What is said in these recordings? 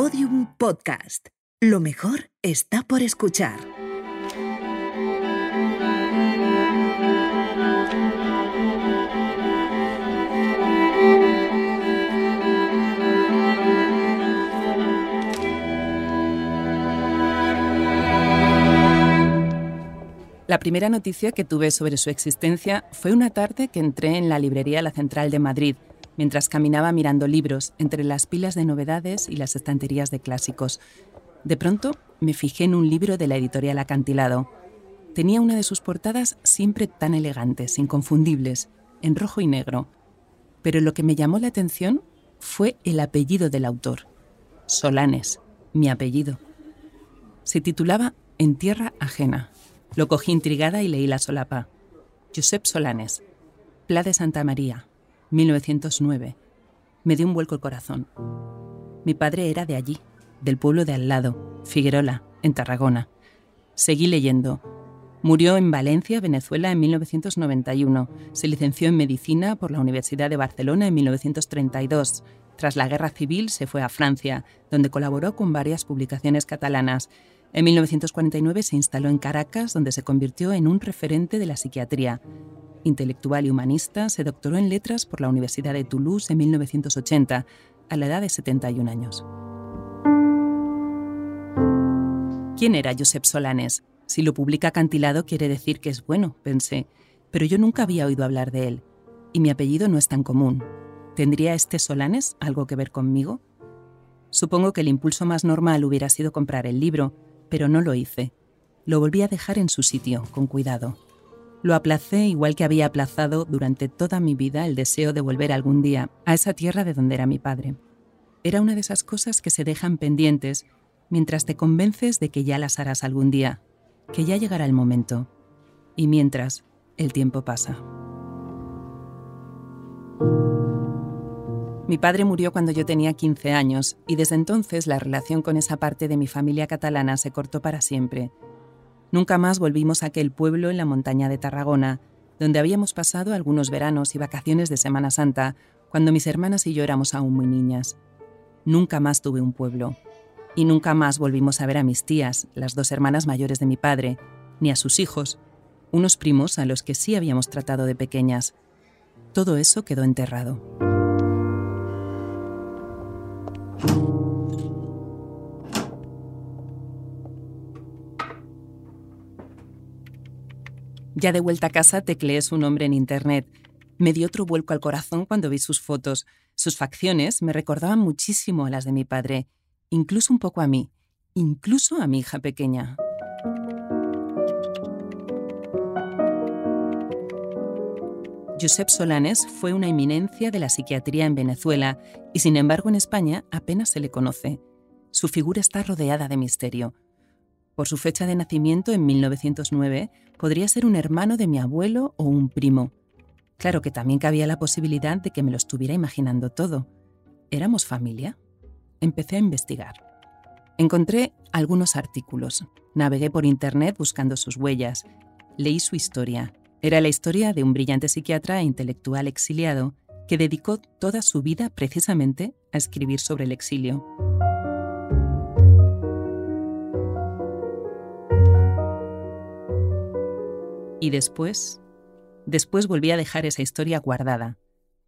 Podium Podcast. Lo mejor está por escuchar. La primera noticia que tuve sobre su existencia fue una tarde que entré en la librería La Central de Madrid, mientras caminaba mirando libros entre las pilas de novedades y las estanterías de clásicos. De pronto me fijé en un libro de la editorial Acantilado. Tenía una de sus portadas siempre tan elegantes, inconfundibles, en rojo y negro. Pero lo que me llamó la atención fue el apellido del autor. Solanes, mi apellido. Se titulaba En tierra ajena. Lo cogí intrigada y leí la solapa. Josep Solanes, Pla de Santa María, 1909. Me dio un vuelco el corazón. Mi padre era de allí, del pueblo de al lado, Figuerola, en Tarragona. Seguí leyendo. Murió en Valencia, Venezuela, en 1991. Se licenció en medicina por la Universidad de Barcelona en 1932. Tras la Guerra Civil se fue a Francia, donde colaboró con varias publicaciones catalanas en 1949 se instaló en Caracas, donde se convirtió en un referente de la psiquiatría. Intelectual y humanista, se doctoró en letras por la Universidad de Toulouse en 1980, a la edad de 71 años. ¿Quién era Josep Solanes? Si lo publica Acantilado quiere decir que es bueno, pensé, pero yo nunca había oído hablar de él, y mi apellido no es tan común. ¿Tendría este Solanes algo que ver conmigo? Supongo que el impulso más normal hubiera sido comprar el libro, pero no lo hice. Lo volví a dejar en su sitio, con cuidado. Lo aplacé igual que había aplazado durante toda mi vida el deseo de volver algún día a esa tierra de donde era mi padre. Era una de esas cosas que se dejan pendientes mientras te convences de que ya las harás algún día, que ya llegará el momento, y mientras el tiempo pasa. Mi padre murió cuando yo tenía 15 años y desde entonces la relación con esa parte de mi familia catalana se cortó para siempre. Nunca más volvimos a aquel pueblo en la montaña de Tarragona, donde habíamos pasado algunos veranos y vacaciones de Semana Santa, cuando mis hermanas y yo éramos aún muy niñas. Nunca más tuve un pueblo. Y nunca más volvimos a ver a mis tías, las dos hermanas mayores de mi padre, ni a sus hijos, unos primos a los que sí habíamos tratado de pequeñas. Todo eso quedó enterrado. Ya de vuelta a casa tecleé su nombre en Internet. Me dio otro vuelco al corazón cuando vi sus fotos. Sus facciones me recordaban muchísimo a las de mi padre, incluso un poco a mí, incluso a mi hija pequeña. Josep Solanes fue una eminencia de la psiquiatría en Venezuela y sin embargo en España apenas se le conoce. Su figura está rodeada de misterio. Por su fecha de nacimiento en 1909, podría ser un hermano de mi abuelo o un primo. Claro que también cabía la posibilidad de que me lo estuviera imaginando todo. ¿Éramos familia? Empecé a investigar. Encontré algunos artículos. Navegué por Internet buscando sus huellas. Leí su historia. Era la historia de un brillante psiquiatra e intelectual exiliado que dedicó toda su vida precisamente a escribir sobre el exilio. Y después, después volví a dejar esa historia guardada,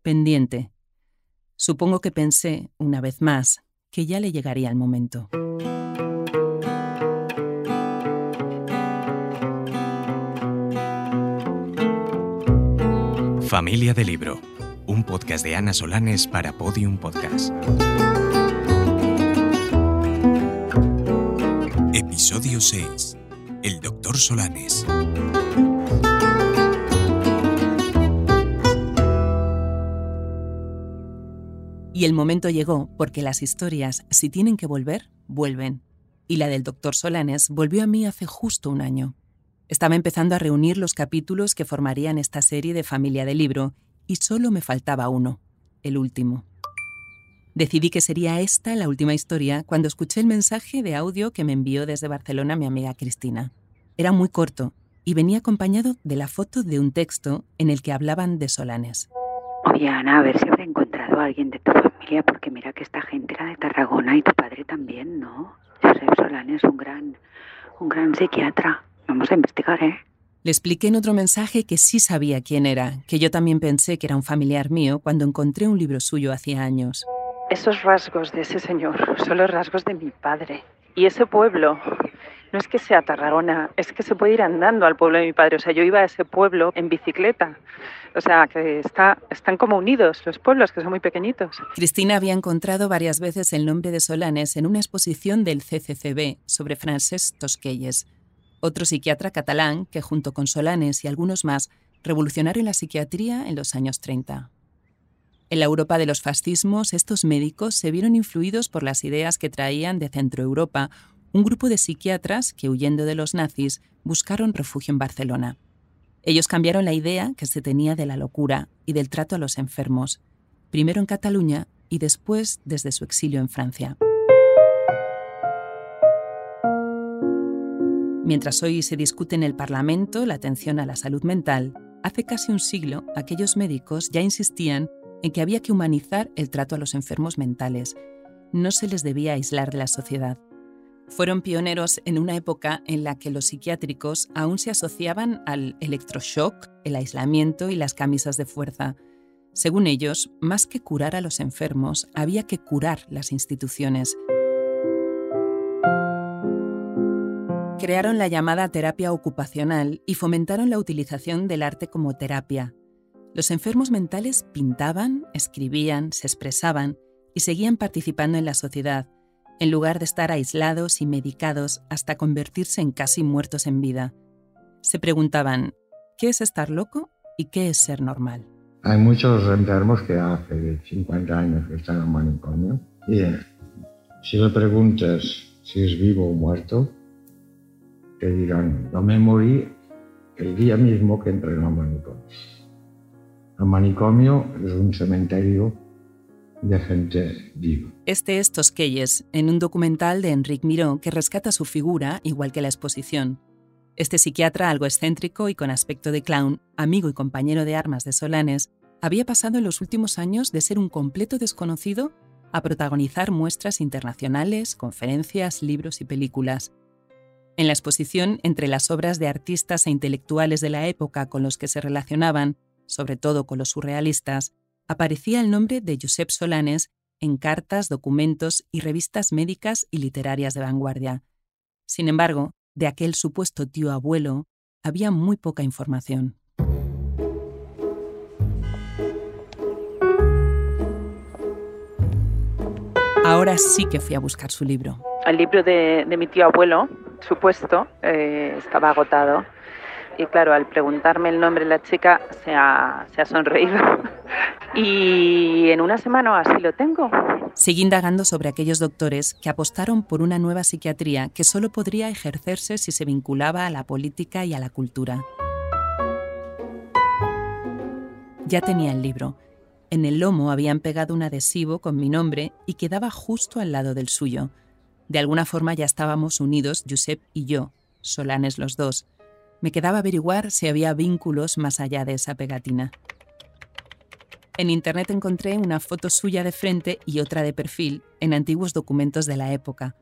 pendiente. Supongo que pensé, una vez más, que ya le llegaría el momento. Familia de Libro, un podcast de Ana Solanes para Podium Podcast. Episodio 6. El Doctor Solanes. Y el momento llegó porque las historias, si tienen que volver, vuelven. Y la del doctor Solanes volvió a mí hace justo un año. Estaba empezando a reunir los capítulos que formarían esta serie de familia de libro y solo me faltaba uno, el último. Decidí que sería esta la última historia cuando escuché el mensaje de audio que me envió desde Barcelona mi amiga Cristina. Era muy corto y venía acompañado de la foto de un texto en el que hablaban de Solanes. Oye, Ana, a ver si encontrado a alguien de tu familia, porque mira que esta gente era de Tarragona y tu padre también, ¿no? Josep Solán es un gran, un gran psiquiatra. Vamos a investigar, ¿eh? Le expliqué en otro mensaje que sí sabía quién era, que yo también pensé que era un familiar mío cuando encontré un libro suyo hacía años. Esos rasgos de ese señor son los rasgos de mi padre. Y ese pueblo, no es que sea Tarragona, es que se puede ir andando al pueblo de mi padre. O sea, yo iba a ese pueblo en bicicleta. O sea, que está, están como unidos los pueblos, que son muy pequeñitos. Cristina había encontrado varias veces el nombre de Solanes en una exposición del CCCB sobre Francesc Tosquelles, otro psiquiatra catalán que junto con Solanes y algunos más revolucionaron la psiquiatría en los años 30. En la Europa de los fascismos, estos médicos se vieron influidos por las ideas que traían de Centroeuropa un grupo de psiquiatras que, huyendo de los nazis, buscaron refugio en Barcelona. Ellos cambiaron la idea que se tenía de la locura y del trato a los enfermos, primero en Cataluña y después desde su exilio en Francia. Mientras hoy se discute en el Parlamento la atención a la salud mental, hace casi un siglo aquellos médicos ya insistían en que había que humanizar el trato a los enfermos mentales. No se les debía aislar de la sociedad. Fueron pioneros en una época en la que los psiquiátricos aún se asociaban al electroshock, el aislamiento y las camisas de fuerza. Según ellos, más que curar a los enfermos, había que curar las instituciones. Crearon la llamada terapia ocupacional y fomentaron la utilización del arte como terapia. Los enfermos mentales pintaban, escribían, se expresaban y seguían participando en la sociedad, en lugar de estar aislados y medicados hasta convertirse en casi muertos en vida. Se preguntaban, ¿qué es estar loco y qué es ser normal? Hay muchos enfermos que hace 50 años que están en manicomio y eh, si le preguntas si es vivo o muerto, te dirán, no me morí el día mismo que entré en el manicomio. El manicomio es un cementerio de gente viva. Este es Tosquelles, en un documental de Enrique Miró que rescata su figura, igual que la exposición. Este psiquiatra algo excéntrico y con aspecto de clown, amigo y compañero de armas de Solanes, había pasado en los últimos años de ser un completo desconocido a protagonizar muestras internacionales, conferencias, libros y películas. En la exposición, entre las obras de artistas e intelectuales de la época con los que se relacionaban, sobre todo con los surrealistas, aparecía el nombre de Josep Solanes en cartas, documentos y revistas médicas y literarias de vanguardia. Sin embargo, de aquel supuesto tío abuelo había muy poca información. Ahora sí que fui a buscar su libro. El libro de, mi tío abuelo, supuesto, eh, estaba agotado. Y claro, al preguntarme el nombre de la chica, se ha, se ha sonreído. y en una semana así lo tengo. Seguí indagando sobre aquellos doctores que apostaron por una nueva psiquiatría que solo podría ejercerse si se vinculaba a la política y a la cultura. Ya tenía el libro. En el lomo habían pegado un adhesivo con mi nombre y quedaba justo al lado del suyo. De alguna forma ya estábamos unidos, Josep y yo, Solanes los dos. Me quedaba averiguar si había vínculos más allá de esa pegatina. En Internet encontré una foto suya de frente y otra de perfil en antiguos documentos de la época.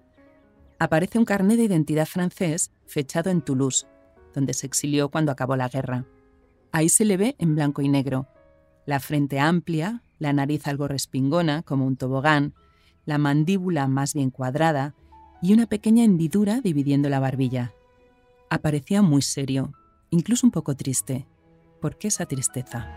Aparece un carnet de identidad francés fechado en Toulouse, donde se exilió cuando acabó la guerra. Ahí se le ve en blanco y negro. La frente amplia, la nariz algo respingona, como un tobogán, la mandíbula más bien cuadrada y una pequeña hendidura dividiendo la barbilla. Aparecía muy serio, incluso un poco triste. ¿Por qué esa tristeza?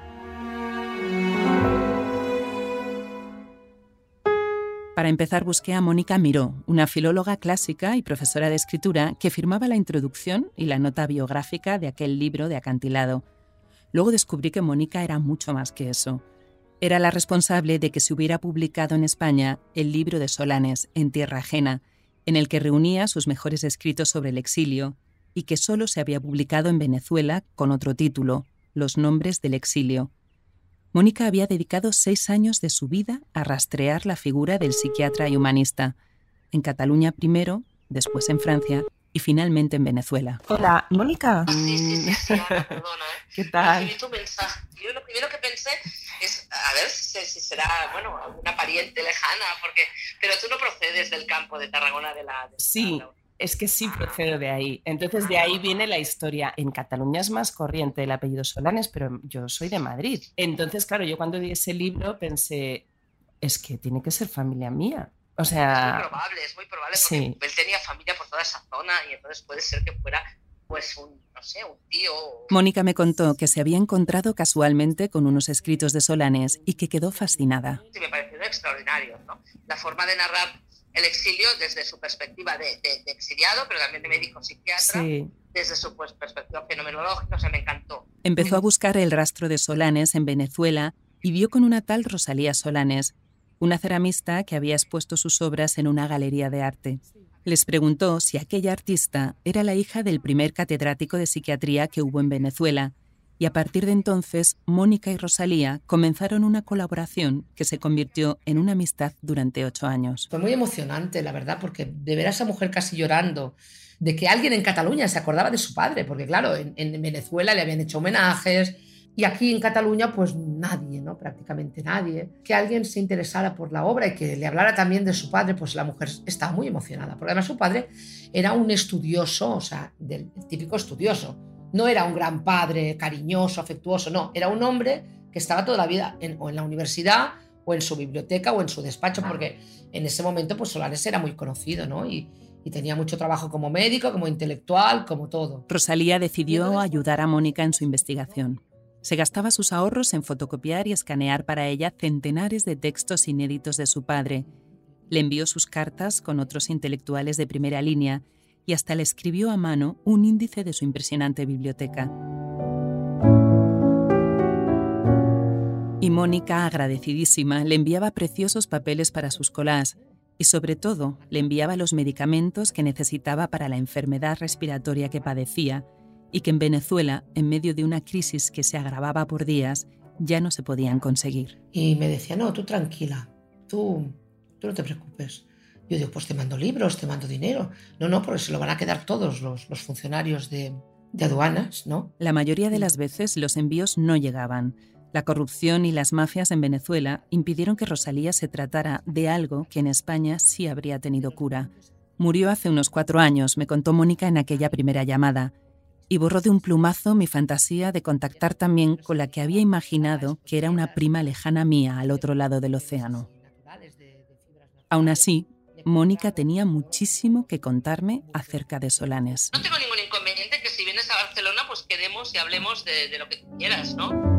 Para empezar busqué a Mónica Miró, una filóloga clásica y profesora de escritura que firmaba la introducción y la nota biográfica de aquel libro de acantilado. Luego descubrí que Mónica era mucho más que eso. Era la responsable de que se hubiera publicado en España el libro de Solanes, En Tierra Ajena, en el que reunía sus mejores escritos sobre el exilio y que solo se había publicado en Venezuela con otro título, Los nombres del exilio. Mónica había dedicado seis años de su vida a rastrear la figura del psiquiatra y humanista, en Cataluña primero, después en Francia y finalmente en Venezuela. Hola, Mónica. Sí, sí, sí, sí perdona. ¿eh? ¿Qué tal? Recibí tu mensaje. Yo lo primero que pensé es, a ver si, si será, bueno, alguna pariente lejana, porque, pero tú no procedes del campo de Tarragona de la... De Sí, la- es que sí procedo de ahí. Entonces de ahí viene la historia. En Cataluña es más corriente el apellido Solanes, pero yo soy de Madrid. Entonces, claro, yo cuando di ese libro pensé, es que tiene que ser familia mía. O Es muy sea, probable, es muy probable, sí. porque él tenía familia por toda esa zona y entonces puede ser que fuera, pues, un, no sé, un tío. Mónica me contó que se había encontrado casualmente con unos escritos de Solanes y que quedó fascinada. Sí, me parecieron extraordinarios, ¿no? La forma de narrar el exilio desde su perspectiva de, de- de exiliado, pero también de médico psiquiatra, sí. desde su pues, perspectiva fenomenológica, o sea, me encantó. Empezó a buscar el rastro de Solanes en Venezuela y vio con una tal Rosalía Solanes, una ceramista que había expuesto sus obras en una galería de arte. Les preguntó si aquella artista era la hija del primer catedrático de psiquiatría que hubo en Venezuela, y a partir de entonces Mónica y Rosalía comenzaron una colaboración que se convirtió en una amistad durante ocho años. Fue muy emocionante, la verdad, porque de ver a esa mujer casi llorando, de que alguien en Cataluña se acordaba de su padre, porque claro, en, en Venezuela le habían hecho homenajes y aquí en Cataluña pues nadie, ¿no? Prácticamente nadie. Que alguien se interesara por la obra y que le hablara también de su padre, pues la mujer estaba muy emocionada, porque además su padre era un estudioso, o sea, del el típico estudioso. No era un gran padre cariñoso, afectuoso, no, era un hombre que estaba toda la vida en, o en la universidad o en su biblioteca o en su despacho, porque en ese momento pues Solares era muy conocido, ¿no? Y, y tenía mucho trabajo como médico, como intelectual, como todo. Rosalía decidió ayudar a Mónica en su investigación. Se gastaba sus ahorros en fotocopiar y escanear para ella centenares de textos inéditos de su padre. Le envió sus cartas con otros intelectuales de primera línea y hasta le escribió a mano un índice de su impresionante biblioteca. Y Mónica, agradecidísima, le enviaba preciosos papeles para sus collages y sobre todo le enviaba los medicamentos que necesitaba para la enfermedad respiratoria que padecía y que en Venezuela, en medio de una crisis que se agravaba por días, ya no se podían conseguir. Y me decía, no, tú tranquila, tú, tú no te preocupes. Yo digo, pues te mando libros, te mando dinero. No, no, porque se lo van a quedar todos los, los funcionarios de, de aduanas, ¿no? La mayoría de las veces los envíos no llegaban. La corrupción y las mafias en Venezuela impidieron que Rosalía se tratara de algo que en España sí habría tenido cura. Murió hace unos cuatro años, me contó Mónica en aquella primera llamada, y borró de un plumazo mi fantasía de contactar también con la que había imaginado que era una prima lejana mía al otro lado del océano. Aún así, Mónica tenía muchísimo que contarme acerca de Solanes. No tengo ningún inconveniente que si vienes a Barcelona, pues quedemos y hablemos de, de lo que quieras, ¿no?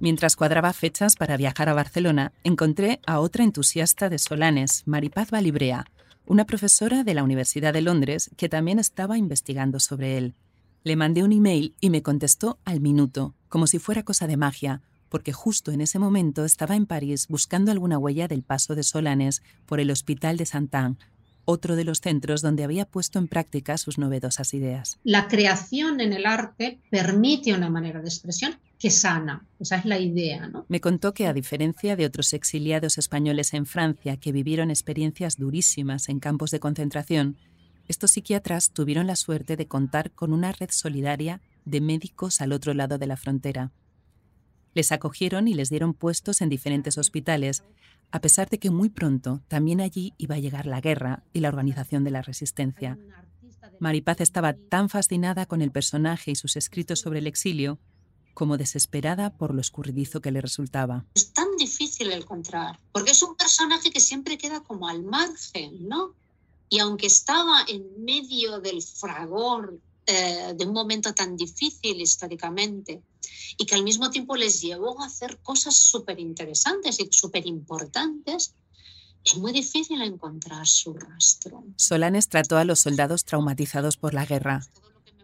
Mientras cuadraba fechas para viajar a Barcelona, encontré a otra entusiasta de Solanes, Maripaz Balibrea, una profesora de la Universidad de Londres que también estaba investigando sobre él. Le mandé un email y me contestó al minuto, como si fuera cosa de magia, porque justo en ese momento estaba en París buscando alguna huella del paso de Solanes por el Hospital de Saint-Anne, otro de los centros donde había puesto en práctica sus novedosas ideas. La creación en el arte permite una manera de expresión que sana. Esa es la idea, ¿no? Me contó que, a diferencia de otros exiliados españoles en Francia que vivieron experiencias durísimas en campos de concentración, estos psiquiatras tuvieron la suerte de contar con una red solidaria de médicos al otro lado de la frontera. Les acogieron y les dieron puestos en diferentes hospitales, a pesar de que muy pronto también allí iba a llegar la guerra y la organización de la resistencia. Maripaz estaba tan fascinada con el personaje y sus escritos sobre el exilio como desesperada por lo escurridizo que le resultaba. Es tan difícil encontrar, porque es un personaje que siempre queda como al margen, ¿no? Y aunque estaba en medio del fragor eh, de un momento tan difícil históricamente, y que al mismo tiempo les llevó a hacer cosas súper interesantes y súper importantes, es muy difícil encontrar su rastro. Solanes trató a los soldados traumatizados por la guerra.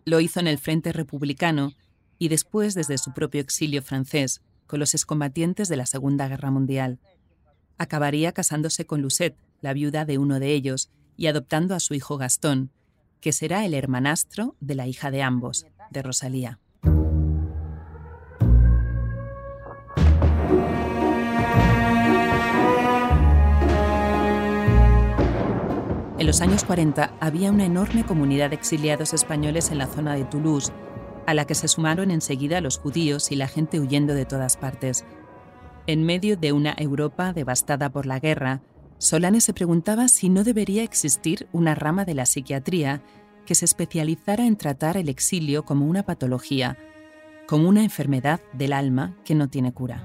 Lo hizo en el Frente Republicano y después desde su propio exilio francés, con los excombatientes de la Segunda Guerra Mundial. Acabaría casándose con Lucette, la viuda de uno de ellos, y adoptando a su hijo Gastón, que será el hermanastro de la hija de ambos, de Rosalía. En los años 40 había una enorme comunidad de exiliados españoles en la zona de Toulouse, a la que se sumaron enseguida los judíos y la gente huyendo de todas partes. En medio de una Europa devastada por la guerra, Solanes se preguntaba si no debería existir una rama de la psiquiatría que se especializara en tratar el exilio como una patología, como una enfermedad del alma que no tiene cura.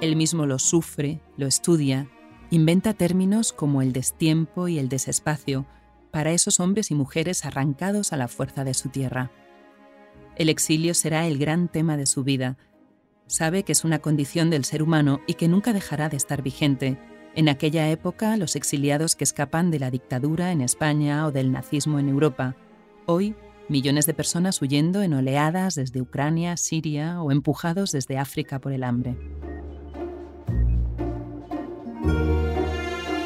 Él mismo lo sufre, lo estudia, inventa términos como el destiempo y el desespacio para esos hombres y mujeres arrancados a la fuerza de su tierra. El exilio será el gran tema de su vida. Sabe que es una condición del ser humano y que nunca dejará de estar vigente. En aquella época, los exiliados que escapan de la dictadura en España o del nazismo en Europa. Hoy, millones de personas huyendo en oleadas desde Ucrania, Siria o empujados desde África por el hambre.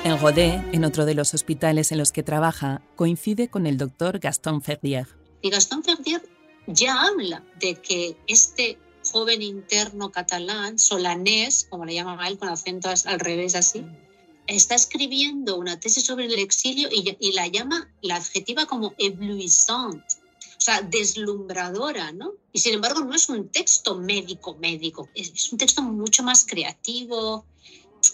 En Rodé, en otro de los hospitales en los que trabaja, coincide con el doctor Gaston Ferdier. Y Gaston Ferdier ya habla de que este joven interno catalán, solanés, como le llamaba él, con acento al revés así, está escribiendo una tesis sobre el exilio y, la llama, la adjetiva como éblouissante, o sea, deslumbradora, ¿no? Y sin embargo no es un texto médico médico, es un texto mucho más creativo,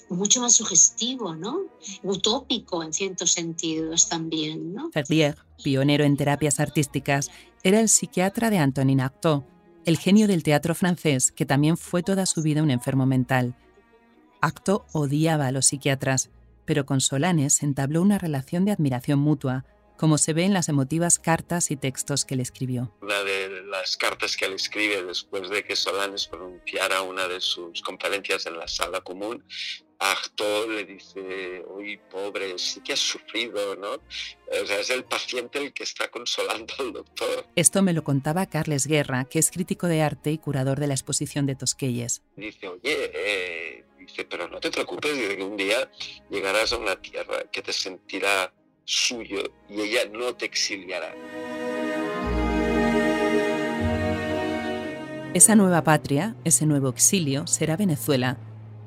mucho más sugestivo, ¿no? Utópico en ciertos sentidos también, ¿no? Ferdier, pionero en terapias artísticas, era el psiquiatra de Antonin Artaud, el genio del teatro francés que también fue toda su vida un enfermo mental. Artaud odiaba a los psiquiatras, pero con Solanes entabló una relación de admiración mutua, como se ve en las emotivas cartas y textos que le escribió. Una de las cartas que le escribe después de que Solanes pronunciara una de sus conferencias en la sala común, Artaud le dice, uy, pobre, sí que has sufrido, ¿no? O sea, es el paciente el que está consolando al doctor. Esto me lo contaba Carles Guerra, que es crítico de arte y curador de la exposición de Tosquelles. Dice, oye, eh, dice, pero no te preocupes, dice que un día llegarás a una tierra que te sentirá suyo y ella no te exiliará. Esa nueva patria, ese nuevo exilio, será Venezuela,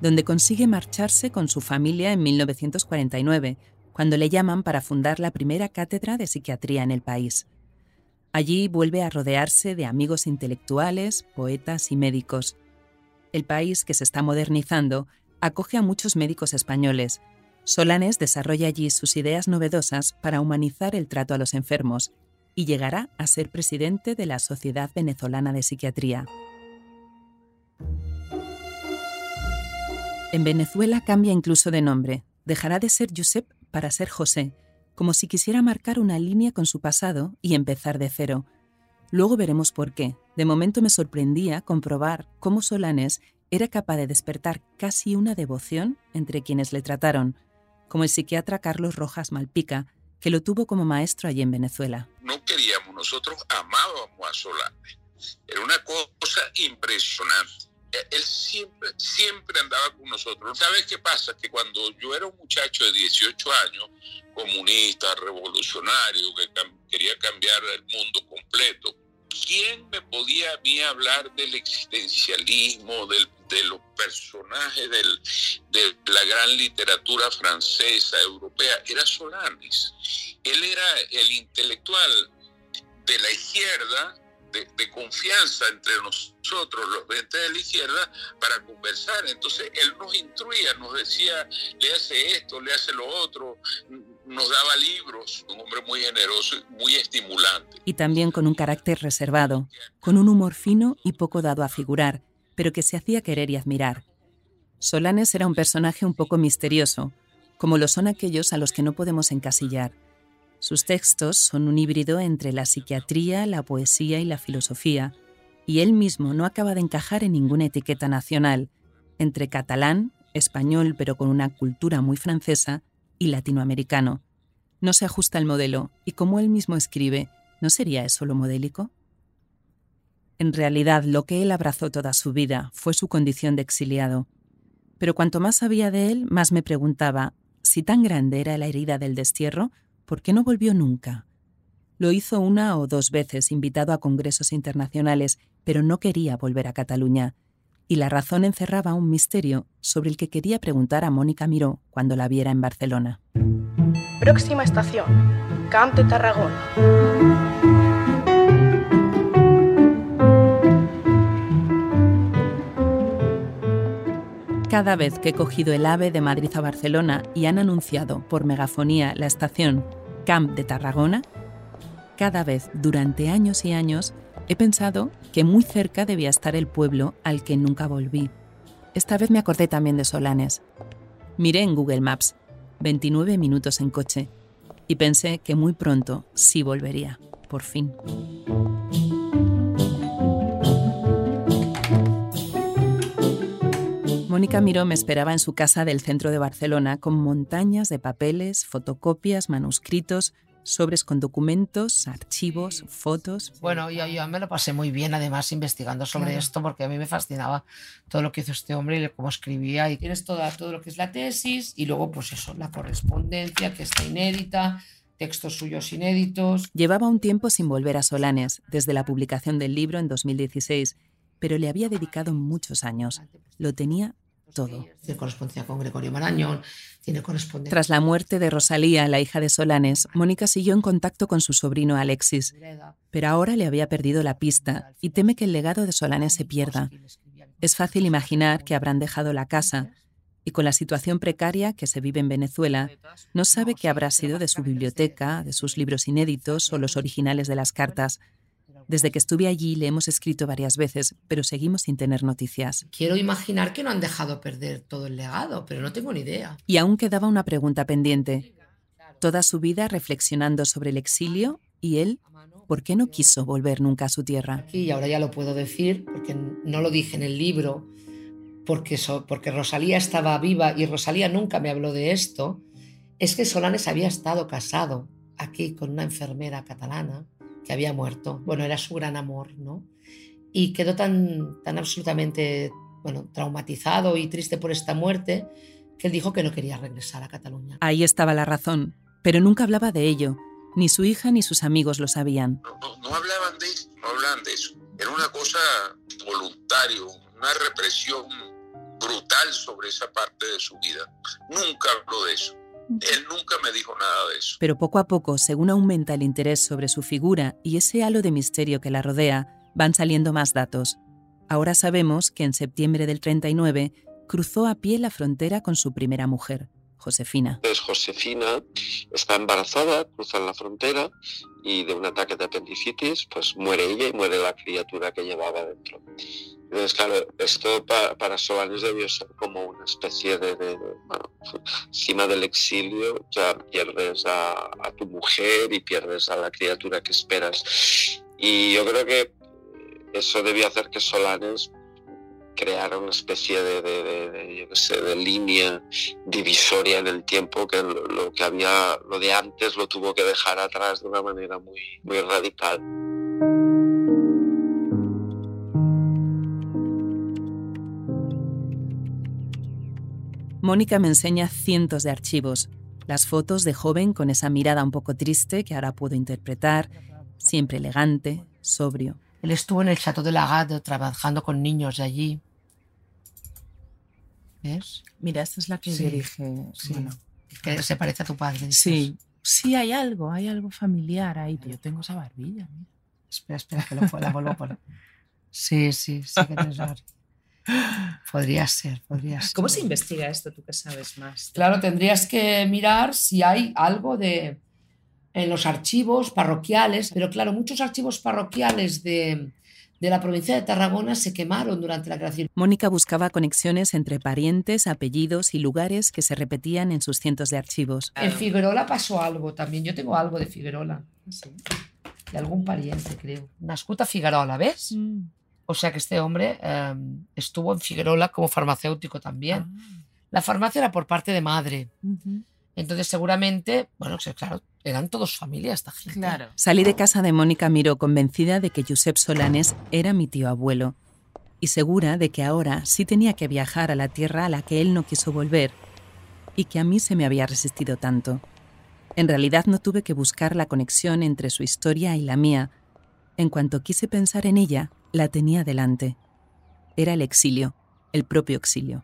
donde consigue marcharse con su familia en 1949, cuando le llaman para fundar la primera cátedra de psiquiatría en el país. Allí vuelve a rodearse de amigos intelectuales, poetas y médicos. El país, que se está modernizando, acoge a muchos médicos españoles, Solanes desarrolla allí sus ideas novedosas para humanizar el trato a los enfermos y llegará a ser presidente de la Sociedad Venezolana de Psiquiatría. En Venezuela cambia incluso de nombre. Dejará de ser Josep para ser José, como si quisiera marcar una línea con su pasado y empezar de cero. Luego veremos por qué. De momento me sorprendía comprobar cómo Solanes era capaz de despertar casi una devoción entre quienes le trataron, como el psiquiatra Carlos Rojas Malpica, que lo tuvo como maestro allí en Venezuela. No queríamos, nosotros amábamos a Solane. Era una cosa impresionante. E-, él siempre, siempre andaba con nosotros. ¿Sabes qué pasa? Que cuando yo era un muchacho de 18 años, comunista, revolucionario, que quería cambiar el mundo completo, ¿quién me podía a mí hablar del existencialismo, de los personajes de la gran literatura francesa, europea? Era Solanes. Él era el intelectual de la izquierda de, confianza entre nosotros, los gente de la izquierda, para conversar. Entonces él nos instruía, nos decía, le hace esto, le hace lo otro, nos daba libros, un hombre muy generoso y muy estimulante. Y también con un carácter reservado, con un humor fino y poco dado a figurar, pero que se hacía querer y admirar. Solanes era un personaje un poco misterioso, como lo son aquellos a los que no podemos encasillar sus textos son un híbrido entre la psiquiatría, la poesía y la filosofía, y él mismo no acaba de encajar en ninguna etiqueta nacional, entre catalán, español pero con una cultura muy francesa, y latinoamericano. No se ajusta al modelo, y como él mismo escribe, ¿no sería eso lo modélico? En realidad, lo que él abrazó toda su vida fue su condición de exiliado. Pero cuanto más sabía de él, más me preguntaba si tan grande era la herida del destierro ¿por qué no volvió nunca? Lo hizo una o dos veces invitado a congresos internacionales, pero no quería volver a Cataluña. y la razón encerraba un misterio sobre el que quería preguntar a Mónica Miró cuando la viera en Barcelona. Próxima estación, Camp de Tarragona. Cada vez que he cogido el AVE de Madrid a Barcelona y han anunciado por megafonía la estación Camp de Tarragona, cada vez durante años y años he pensado que muy cerca debía estar el pueblo al que nunca volví. Esta vez me acordé también de Solanes. Miré en Google Maps, 29 minutos en coche, y pensé que muy pronto sí volvería, por fin. Mónica Miró me esperaba en su casa del centro de Barcelona con montañas de papeles, fotocopias, manuscritos, sobres con documentos, archivos, fotos. Bueno, yo, yo me lo pasé muy bien, además, investigando sobre Claro. esto, porque a mí me fascinaba todo lo que hizo este hombre y cómo escribía. Y tienes toda, todo lo que es la tesis y luego, pues eso, la correspondencia que está inédita, textos suyos inéditos. Llevaba un tiempo sin volver a Solanes, desde la publicación del libro en 2016, pero le había dedicado muchos años. Lo tenía todo. Tiene correspondencia con Gregorio Marañón, tiene correspondencia. Tras la muerte de Rosalía, la hija de Solanes, Mónica siguió en contacto con su sobrino Alexis, pero ahora le había perdido la pista y teme que el legado de Solanes se pierda. Es fácil imaginar que habrán dejado la casa y con la situación precaria que se vive en Venezuela, no sabe qué habrá sido de su biblioteca, de sus libros inéditos o los originales de las cartas. Desde que estuve allí le hemos escrito varias veces, pero seguimos sin tener noticias. Quiero imaginar que no han dejado perder todo el legado, pero no tengo ni idea. Y aún quedaba una pregunta pendiente. Toda su vida reflexionando sobre el exilio y él, ¿por qué no quiso volver nunca a su tierra? Y ahora ya lo puedo decir, porque no lo dije en el libro, porque, so- porque Rosalía estaba viva y Rosalía nunca me habló de esto, es que Solanes había estado casado aquí con una enfermera catalana que había muerto. Bueno, era su gran amor, ¿no? Y quedó tan, tan absolutamente bueno, traumatizado y triste por esta muerte que él dijo que no quería regresar a Cataluña. Ahí estaba la razón, pero nunca hablaba de ello. Ni su hija ni sus amigos lo sabían. No, no hablaban de eso, no hablaban de eso. Era una cosa voluntaria, una represión brutal sobre esa parte de su vida. Nunca habló de eso. Él nunca me dijo nada de eso. Pero poco a poco, según aumenta el interés sobre su figura y ese halo de misterio que la rodea, van saliendo más datos. Ahora sabemos que en septiembre del 39 cruzó a pie la frontera con su primera mujer, Josefina. Entonces Josefina está embarazada, cruzan la frontera y de un ataque de apendicitis, pues muere ella y muere la criatura que llevaba dentro. Entonces, claro, esto pa- para Solanes debió ser como una especie de, de- de, bueno, encima del exilio, ya pierdes a, a tu mujer y pierdes a la criatura que esperas. Y yo creo que eso debió hacer que Solanes creara una especie de, sé, de línea divisoria en el tiempo que lo, lo que había, lo de antes lo tuvo que dejar atrás de una manera muy, muy radical. Mónica me enseña cientos de archivos, las fotos de joven con esa mirada un poco triste que ahora puedo interpretar, siempre elegante, sobrio. Él estuvo en el Chateau de la Garde trabajando con niños de allí. ¿Ves? Mira, esta es la que Sí, dije. sí. Bueno, Que se parece a tu padre. sí, sí, hay algo, hay algo familiar ahí. Yo tengo esa barbilla. mira. Espera, espera, que lo, la vuelvo a poner. Sí, sí, sí que tienes. Podría ser, podría ser. ¿Cómo se investiga esto? Tú que sabes más. Claro, tendrías que mirar si hay algo de en los archivos parroquiales, pero claro, muchos archivos parroquiales de, de la provincia de Tarragona se quemaron durante la creación. Mónica buscaba conexiones entre parientes, apellidos y lugares que se repetían en sus cientos de archivos. En Figuerola pasó algo también. Yo tengo algo de Figuerola. De algún pariente, creo. Nascut a Figuerola, ¿ves? O sea que este hombre eh, estuvo en Figuerola como farmacéutico también. La farmacia era por parte de madre. Entonces, seguramente, bueno, claro, eran todos familia esta gente. Claro. Salí de casa de Mónica Miró convencida de que Josep Solanes era mi tío abuelo y segura de que ahora sí tenía que viajar a la tierra a la que él no quiso volver y que a mí se me había resistido tanto. En realidad no tuve que buscar la conexión entre su historia y la mía. En cuanto quise pensar en ella, la tenía delante. Era el exilio, el propio exilio.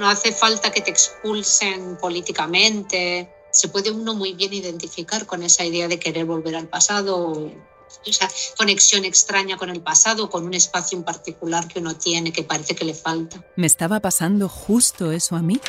No hace falta que te expulsen políticamente. Se puede uno muy bien identificar con esa idea de querer volver al pasado, esa conexión extraña con el pasado, con un espacio en particular que uno tiene que parece que le falta. ¿Me estaba pasando justo eso a mí?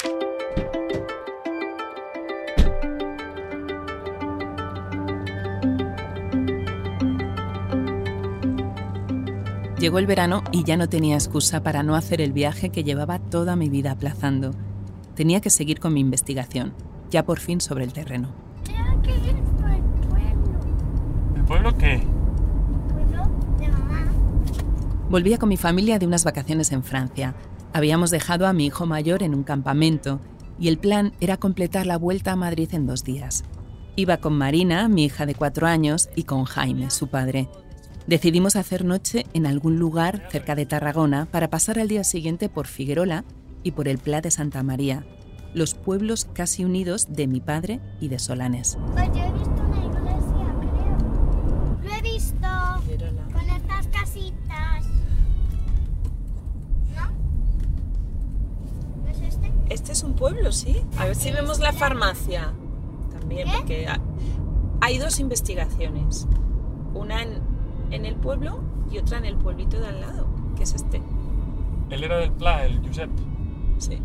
Llegó el verano y ya no tenía excusa para no hacer el viaje que llevaba toda mi vida aplazando. Tenía que seguir con mi investigación, ya por fin sobre el terreno. ¿El pueblo qué? Volvía con mi familia de unas vacaciones en Francia. Habíamos dejado a mi hijo mayor en un campamento y el plan era completar la vuelta a Madrid en dos días. Iba con Marina, mi hija de cuatro años, y con Jaime, su padre. Decidimos hacer noche en algún lugar cerca de Tarragona para pasar al día siguiente por Figuerola y por el Pla de Santa María, los pueblos casi unidos de mi padre y de Solanes. Pues yo he visto una iglesia, creo. Lo he visto con estas casitas. ¿No? ¿No es este? Este es un pueblo, sí. A ver si vemos la farmacia. También, porque ha- hay dos investigaciones. Una en, en el pueblo y otra en el pueblito de al lado, que es este. Él era del Pla, el Josep. Sí.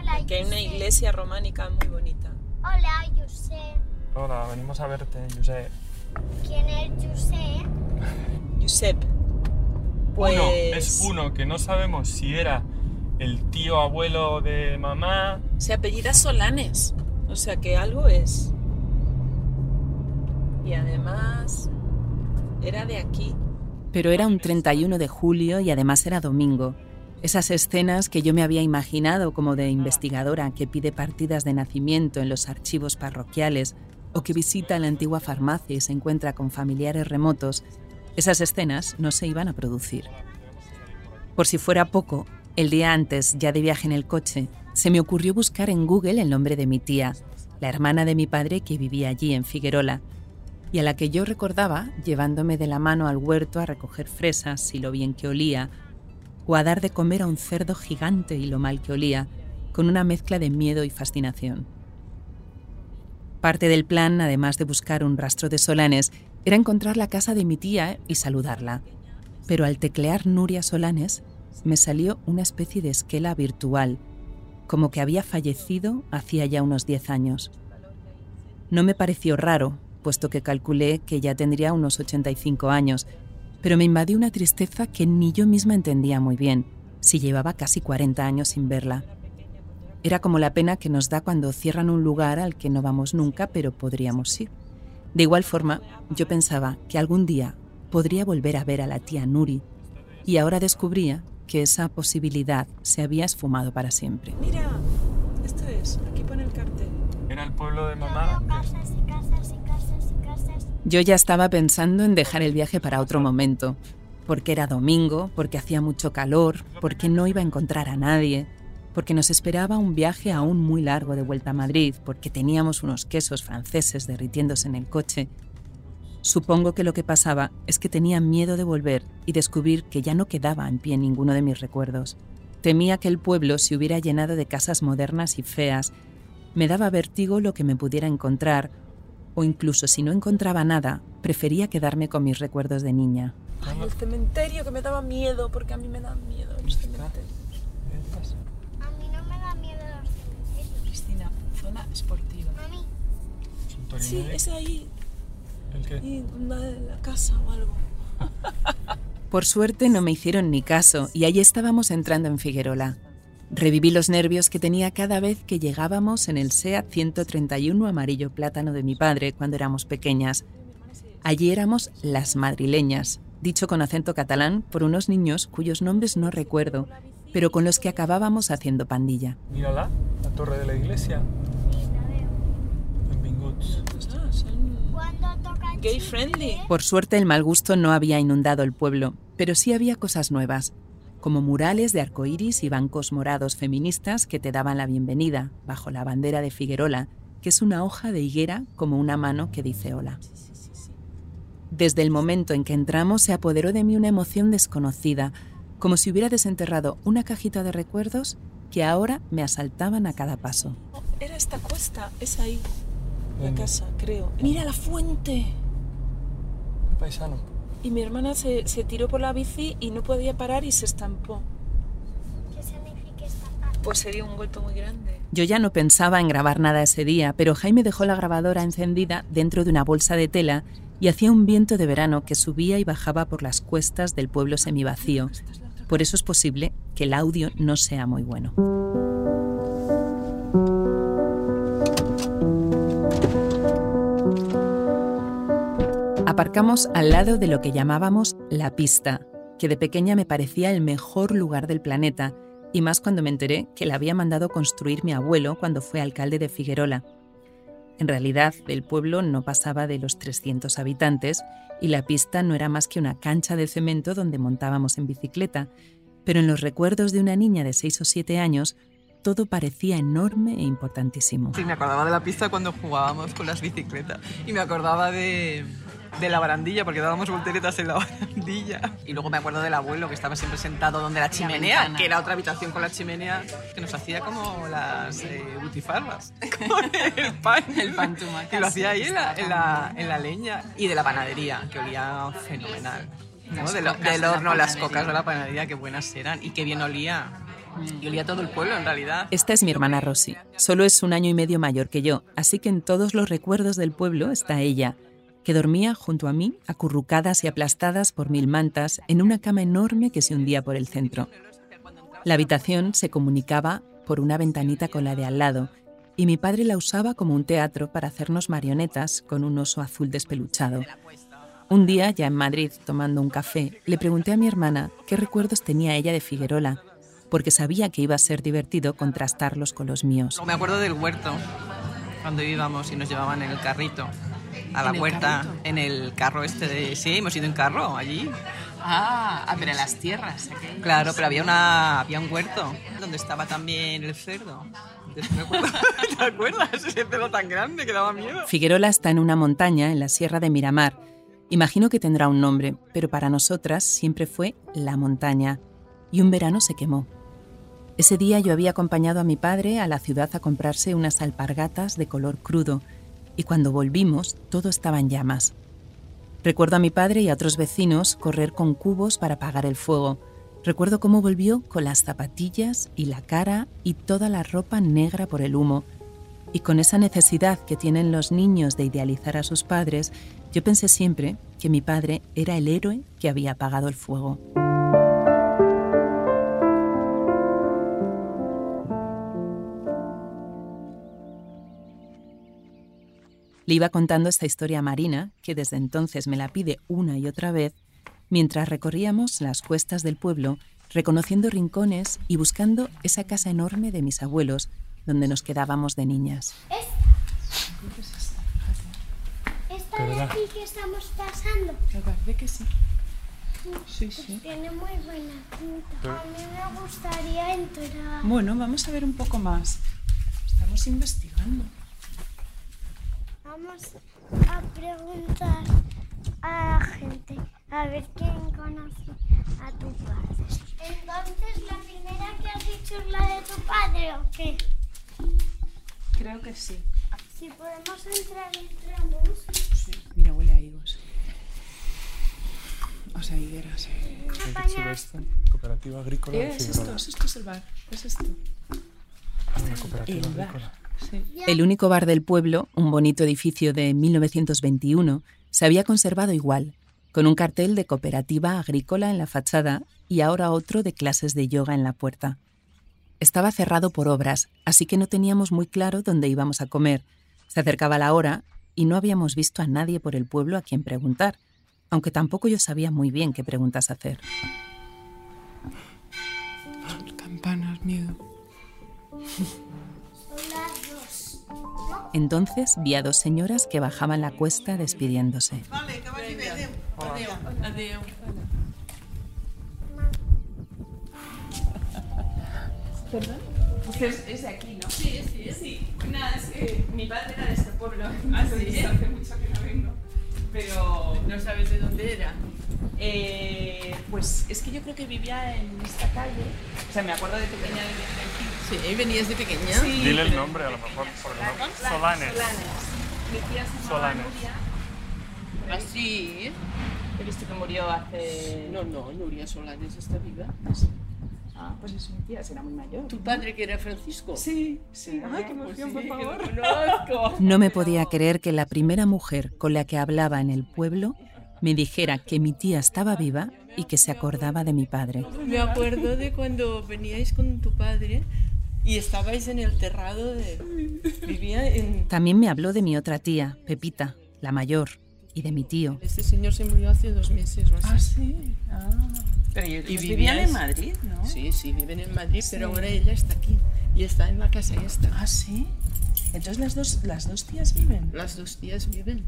Hola, Que hay una iglesia románica muy bonita. Hola, Josep. Hola, venimos a verte, Josep. ¿Quién es Josep? Josep. Uno, Pues. es uno que no sabemos si era el tío abuelo de mamá. Se apellida Solanes. O sea que algo es. Y además. Era de aquí. Pero era un 31 de julio y además era domingo. Esas escenas que yo me había imaginado como de investigadora que pide partidas de nacimiento en los archivos parroquiales o que visita la antigua farmacia y se encuentra con familiares remotos, esas escenas no se iban a producir. Por si fuera poco, el día antes, ya de viaje en el coche, se me ocurrió buscar en Google el nombre de mi tía, la hermana de mi padre que vivía allí en Figuerola, y a la que yo recordaba llevándome de la mano al huerto a recoger fresas y lo bien que olía, o a dar de comer a un cerdo gigante y lo mal que olía, con una mezcla de miedo y fascinación. Parte del plan, además de buscar un rastro de Solanes, era encontrar la casa de mi tía y saludarla. Pero al teclear Nuria Solanes, me salió una especie de esquela virtual, como que había fallecido hacía ya unos 10 años. No me pareció raro, puesto que calculé que ya tendría unos 85 años, pero me invadió una tristeza que ni yo misma entendía muy bien, si llevaba casi 40 años sin verla. Era como la pena que nos da cuando cierran un lugar al que no vamos nunca, pero podríamos ir. De igual forma, yo pensaba que algún día podría volver a ver a la tía Nuri, y ahora descubría que esa posibilidad se había esfumado para siempre. Mira, esto es. Aquí pone el cartel. Era el pueblo de mamá. Casas y casas. Yo ya estaba pensando en dejar el viaje para otro momento, porque era domingo, porque hacía mucho calor, porque no iba a encontrar a nadie, porque nos esperaba un viaje aún muy largo de vuelta a Madrid, porque teníamos unos quesos franceses derritiéndose en el coche. Supongo que lo que pasaba es que tenía miedo de volver y descubrir que ya no quedaba en pie ninguno de mis recuerdos. Temía que el pueblo se hubiera llenado de casas modernas y feas. Me daba vértigo lo que me pudiera encontrar, o incluso si no encontraba nada, prefería quedarme con mis recuerdos de niña. Ay, el cementerio que me daba miedo, porque a mí me dan miedo los cementerios. A mí no me da miedo los cementerios. Cristina, zona esportiva. Mami, Sí, es ahí. ¿El qué? Y una de la casa o algo. Por suerte no me hicieron ni caso y allí estábamos entrando en Figuerola. Reviví los nervios que tenía cada vez que llegábamos en el SEAT 131 amarillo plátano de mi padre cuando éramos pequeñas. Allí éramos las madrileñas, dicho con acento catalán por unos niños cuyos nombres no recuerdo, pero con los que acabábamos haciendo pandilla. Mírala, la torre de la iglesia. Gay friendly. Por suerte el mal gusto no había inundado el pueblo, pero sí había cosas nuevas, como murales de arcoíris y bancos morados feministas que te daban la bienvenida bajo la bandera de Figuerola, que es una hoja de higuera como una mano que dice hola. Desde el momento en que entramos se apoderó de mí una emoción desconocida, como si hubiera desenterrado una cajita de recuerdos que ahora me asaltaban a cada paso. Era esta cuesta, es ahí. La casa, creo. Mira la fuente. Paisano. Y mi hermana se, se tiró por la bici y no podía parar y se estampó. ¿Qué significa esta parte? Pues se dio un golpe muy grande. Yo ya no pensaba en grabar nada ese día, pero Jaime dejó la grabadora encendida dentro de una bolsa de tela y hacía un viento de verano que subía y bajaba por las cuestas del pueblo semivacío. Por eso es posible que el audio no sea muy bueno. Aparcamos al lado de lo que llamábamos la pista, que de pequeña me parecía el mejor lugar del planeta, y más cuando me enteré que la había mandado construir mi abuelo cuando fue alcalde de Figuerola. En realidad, el pueblo no pasaba de los 300 habitantes y la pista no era más que una cancha de cemento donde montábamos en bicicleta, pero en los recuerdos de una niña de 6 o 7 años, todo parecía enorme e importantísimo. Sí, me acordaba de la pista cuando jugábamos con las bicicletas. Y me acordaba de, de la barandilla, porque dábamos volteretas en la barandilla. Y luego me acuerdo del abuelo que estaba siempre sentado donde la chimenea, que era otra habitación con la chimenea, que nos hacía como las eh, butifarras. Con el pan. El pan tumaca, Que lo hacía sí, ahí en la, en, la, en la leña. Y de la panadería, que olía fenomenal. ¿no? De lo- del la horno, las cocas de la panadería, qué buenas eran. Y qué bien olía. Y olía todo el pueblo, en realidad. Esta es mi hermana Rosy. Solo es un año y medio mayor que yo, así que en todos los recuerdos del pueblo está ella, que dormía junto a mí, acurrucadas y aplastadas por mil mantas, en una cama enorme que se hundía por el centro. La habitación se comunicaba por una ventanita con la de al lado, y mi padre la usaba como un teatro para hacernos marionetas con un oso azul despeluchado. Un día, ya en Madrid, tomando un café, le pregunté a mi hermana qué recuerdos tenía ella de Figuerola, porque sabía que iba a ser divertido contrastarlos con los míos. Me acuerdo del huerto, cuando íbamos y nos llevaban en el carrito a la ¿En carrito? en el carro este de... Sí, hemos ido en carro allí. Ah, ah, pero las tierras. aquellas. Claro, pero había, una, había un huerto donde estaba también el cerdo. ¿Te acuerdas? Ese cerdo tan grande que daba miedo. Figuerola está en una montaña en la sierra de Miramar. Imagino que tendrá un nombre, pero para nosotras siempre fue la montaña. Y un verano se quemó. Ese día yo había acompañado a mi padre a la ciudad a comprarse unas alpargatas de color crudo, y cuando volvimos todo estaba en llamas. Recuerdo a mi padre y a otros vecinos correr con cubos para apagar el fuego. Recuerdo cómo volvió con las zapatillas y la cara y toda la ropa negra por el humo. Y con esa necesidad que tienen los niños de idealizar a sus padres, yo pensé siempre que mi padre era el héroe que había apagado el fuego. Le iba contando esta historia a Marina, que desde entonces me la pide una y otra vez, mientras recorríamos las cuestas del pueblo, reconociendo rincones y buscando esa casa enorme de mis abuelos, donde nos quedábamos de niñas. Esta De de aquí que estamos pasando. Me parece que sí. Sí, pues sí. Tiene muy buena pinta. A mí me gustaría entrar. Bueno, vamos a ver un poco más. Estamos investigando. Vamos a preguntar a la gente a ver quién conoce a tu padre. Entonces, ¿la primera que has dicho es la de tu padre o qué? Creo que sí. Si podemos entrar, entramos. Sí. Mira, huele a higos. O sea, higueras. Esto. Cooperativa agrícola Eh, es esto, es esto es el bar. Es esto. Una cooperativa El bar. Sí. El único bar del pueblo, un bonito edificio de 1921, se había conservado igual, con un cartel de cooperativa agrícola en la fachada y ahora otro de clases de yoga en la puerta. Estaba cerrado por obras, así que no teníamos muy claro dónde íbamos a comer. Se acercaba la hora y no habíamos visto a nadie por el pueblo a quien preguntar, aunque tampoco yo sabía muy bien qué preguntas hacer. Campanas, miedo. Entonces vi a dos señoras que bajaban la cuesta despidiéndose. Adeu. ¿Perdón? Usted es, es de aquí, ¿no? Sí, sí, sí. Nada, es que mi padre era de este pueblo. Ah, sí. Hace mucho que no vengo. pero ¿No sabes de dónde era? eh, pues es que yo creo que vivía en esta calle. O sea, me acuerdo de pequeña de aquí. Sí, venías de pequeña. Sí, Dile el nombre a lo mejor. Solanes. Solanes. Mi tía se Solanes. Nuria. ¿Ah, sí? He visto que murió hace... No, no, Nuria Solanes está viva. Ah, pues es mi tía, será muy mayor. ¿Tu padre que era Francisco? Sí, sí. Ay, qué Pues emoción, sí, por favor. conozco. No me podía creer que la primera mujer con la que hablaba en el pueblo me dijera que mi tía estaba viva y que se acordaba de mi padre. Me acuerdo de cuando veníais con tu padre y estabais en el terrado de... Vivía en... También me habló de mi otra tía, Pepita, la mayor, y de mi tío. Este señor se murió hace dos meses así. Ah, sí. Ah. Pero ellos Y vivían en Madrid, ¿no? Sí, sí, viven en Madrid, pero Sí. ahora ella está aquí. Y está en la casa esta. Ah, sí. Entonces las dos, las dos tías viven. Las dos tías viven.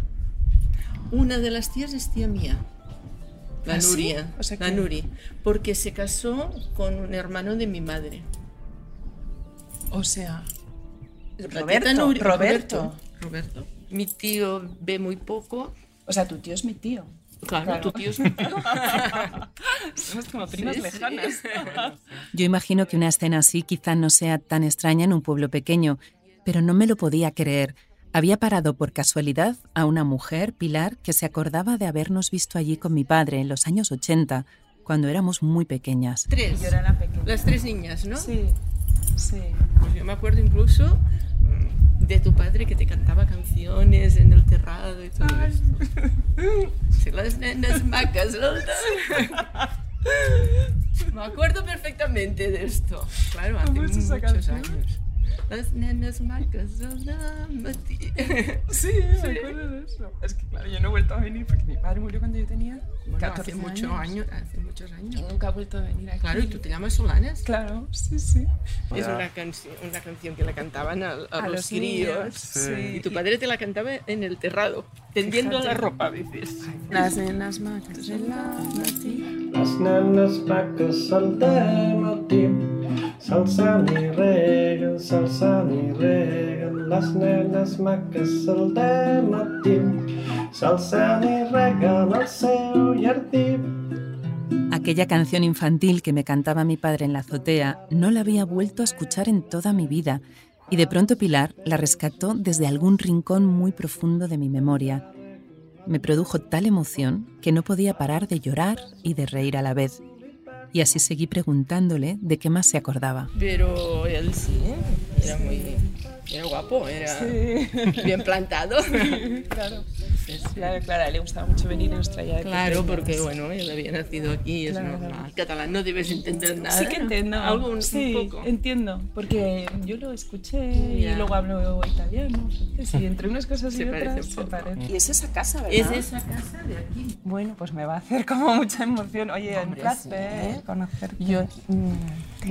Una de las tías es tía mía. La ¿Ah, sí? Nuria. O sea La que- Nuri. Porque se casó con un hermano de mi madre. O sea, Roberto, Roberto. Roberto. Mi tío ve muy poco. O sea, tu tío es mi tío. Claro, tu tío es mi tío. Somos como primas Sí, sí. lejanas. Yo imagino que una escena así quizá no sea tan extraña en un pueblo pequeño, pero no me lo podía creer. Había parado por casualidad a una mujer, Pilar, que se acordaba de habernos visto allí con mi padre en los años 80, cuando éramos muy pequeñas. Tres. Yo era la pequeña. Las tres niñas, ¿no? Sí, sí. Pues yo me acuerdo incluso mm, de tu padre que te cantaba canciones en el terrado y todo esto. Sí, las nenas macas, ¿verdad? Me acuerdo perfectamente de esto. Claro, hace ¿Cómo es esa muchos canción? años. Las nenas macas, ¿verdad, Mati? Sí, me acuerdo de eso. Es que claro, yo no he vuelto a venir porque mi padre murió cuando yo tenía Bueno, 14 hace muchos años. Hace muchos Y años. nunca he vuelto a venir aquí. Claro, y tú te llamas Solanes. Claro, sí, sí. Es una, canción una canción que le cantaban a, a A los, los críos. niños, sí. Y tu padre te la cantaba en el terrado, tendiendo Fíjate. la ropa a veces. Las nenas macas de la Mati. Les nenes maques al matí s'alçant i reguen, nenes maques al matí s'alçant i reguen el seu jardí. Aquella canción infantil que me cantaba mi padre en la azotea no la había vuelto a escuchar en toda mi vida y de pronto Pilar la rescató desde algún rincón muy profundo de mi memoria. Me produjo tal emoción que no podía parar de llorar y de reír a la vez. Y así seguí preguntándole de qué más se acordaba. Pero él sí, era muy era guapo, era bien plantado. Claro. Claro, claro, a le gustaba mucho venir y nos traía de Claro, porque bueno, él había nacido aquí, es Claro. normal. Catalán no debes entender nada. Sí que entiendo. Algo un, un sí, poco. entiendo. Porque yo lo escuché Ya. y luego hablo italiano. Sí, entre unas cosas y Se parece otras un se poco. parece. Y es esa casa, ¿verdad? Es esa casa de aquí. Bueno, pues me va a hacer como mucha emoción. Oye, un Hombre, placer sí. conocerte. Yo mm,